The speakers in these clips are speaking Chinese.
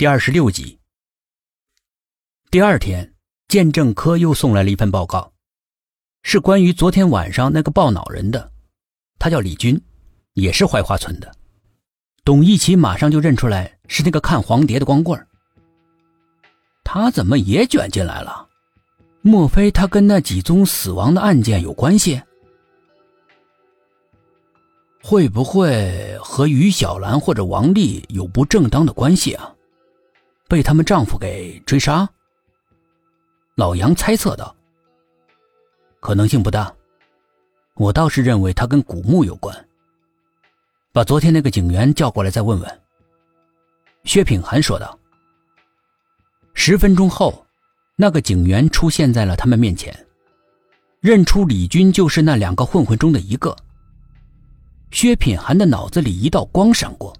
第二十六集。第二天，鉴证科又送来了一份报告，是关于昨天晚上那个爆脑人的。他叫李军，也是槐花村的。董一奇马上就认出来是那个看黄碟的光棍他怎么也卷进来了？莫非他跟那几宗死亡的案件有关系？会不会和于小兰或者王丽有不正当的关系啊？被他们丈夫给追杀？老杨猜测道。可能性不大，我倒是认为他跟古墓有关。把昨天那个警员叫过来再问问。薛品涵说道。十分钟后，那个警员出现在了他们面前，认出李军就是那两个混混中的一个。薛品涵的脑子里一道光闪过。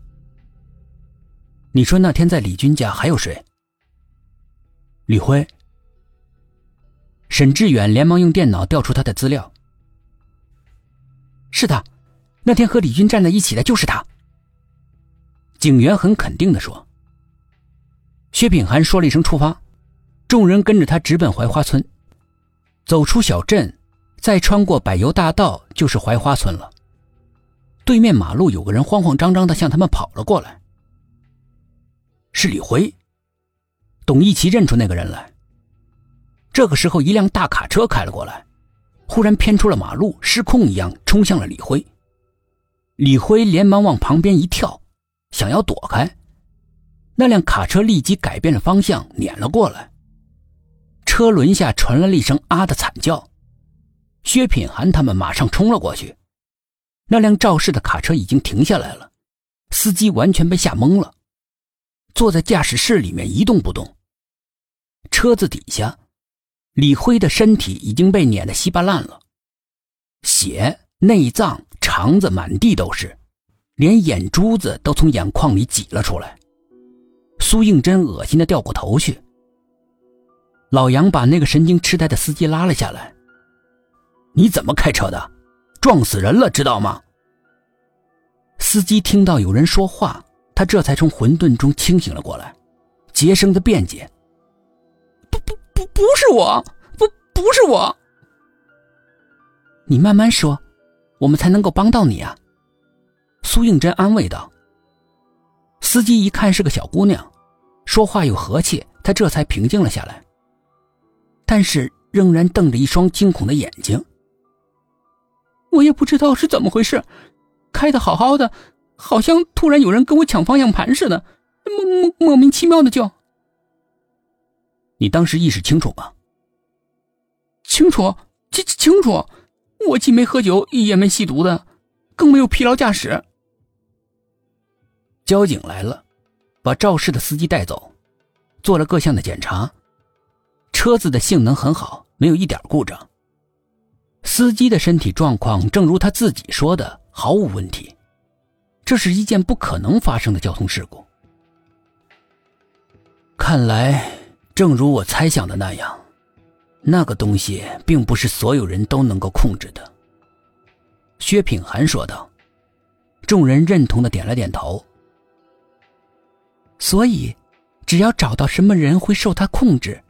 你说那天在李军家还有谁？李辉。沈志远连忙用电脑调出他的资料。是的，那天和李军站在一起的就是他。警员很肯定的说。薛品涵说了一声“出发”，众人跟着他直奔槐花村。走出小镇，再穿过柏油大道，就是槐花村了。对面马路有个人慌慌张张的向他们跑了过来，是李辉。董一奇认出那个人来。这个时候，一辆大卡车开了过来，忽然偏出了马路，失控一样冲向了李辉。李辉连忙往旁边一跳，想要躲开，那辆卡车立即改变了方向，碾了过来。车轮下传来了一声“啊”的惨叫，薛品涵他们马上冲了过去。那辆肇事的卡车已经停下来了，司机完全被吓懵了，坐在驾驶室里面一动不动。车子底下，李辉的身体已经被碾得稀巴烂了，血、内脏、肠子满地都是，连眼珠子都从眼眶里挤了出来。苏应真恶心的掉过头去。老杨把那个神经痴呆的司机拉了下来：“你怎么开车的？”撞死人了，知道吗？司机听到有人说话，他这才从混沌中清醒了过来，杰生的辩解：“不不不，不是我，不不是我。你慢慢说，我们才能够帮到你啊。”苏应真安慰道。司机一看是个小姑娘，说话又和气，他这才平静了下来，但是仍然瞪着一双惊恐的眼睛。我也不知道是怎么回事，开的好好的，好像突然有人跟我抢方向盘似的，莫莫莫名其妙的叫。你当时意识清楚吗？清楚，清清楚。我既没喝酒，也没吸毒的，更没有疲劳驾驶。交警来了，把肇事的司机带走，做了各项的检查，车子的性能很好，没有一点故障。司机的身体状况，正如他自己说的，毫无问题。这是一件不可能发生的交通事故。看来，正如我猜想的那样，那个东西并不是所有人都能够控制的。薛品涵说道。众人认同的点了点头。所以，只要找到什么人会受他控制，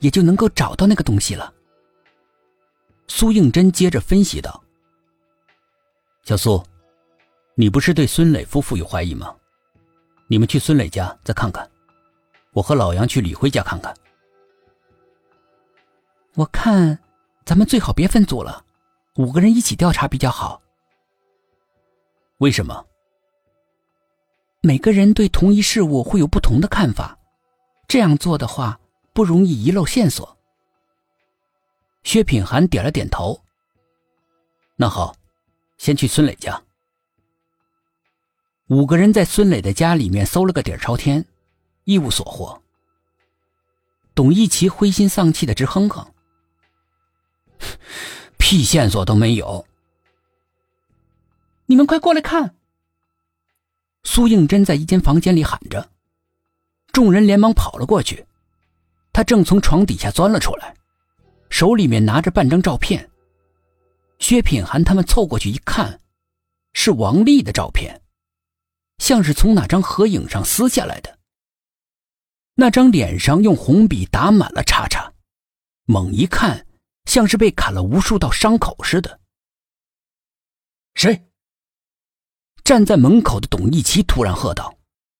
也就能够找到那个东西了。苏应真接着分析道：“小苏，你不是对孙磊夫妇有怀疑吗？你们去孙磊家再看看，我和老杨去李辉家看看。我看，咱们最好别分组了，五个人一起调查比较好。为什么？每个人对同一事物会有不同的看法，这样做的话不容易遗漏线索。”薛品涵点了点头。那好，先去孙磊家。五个人在孙磊的家里面搜了个底儿朝天，一无所获。董一奇灰心丧气的直哼哼：“ 屁线索都没有。”你们快过来看！苏应真在一间房间里喊着，众人连忙跑了过去。他正从床底下钻了出来。手里面拿着半张照片，薛品涵他们凑过去一看，是王丽的照片，像是从哪张合影上撕下来的。那张脸上用红笔打满了叉叉，猛一看，像是被砍了无数道伤口似的。谁？站在门口的董一奇突然喝道：“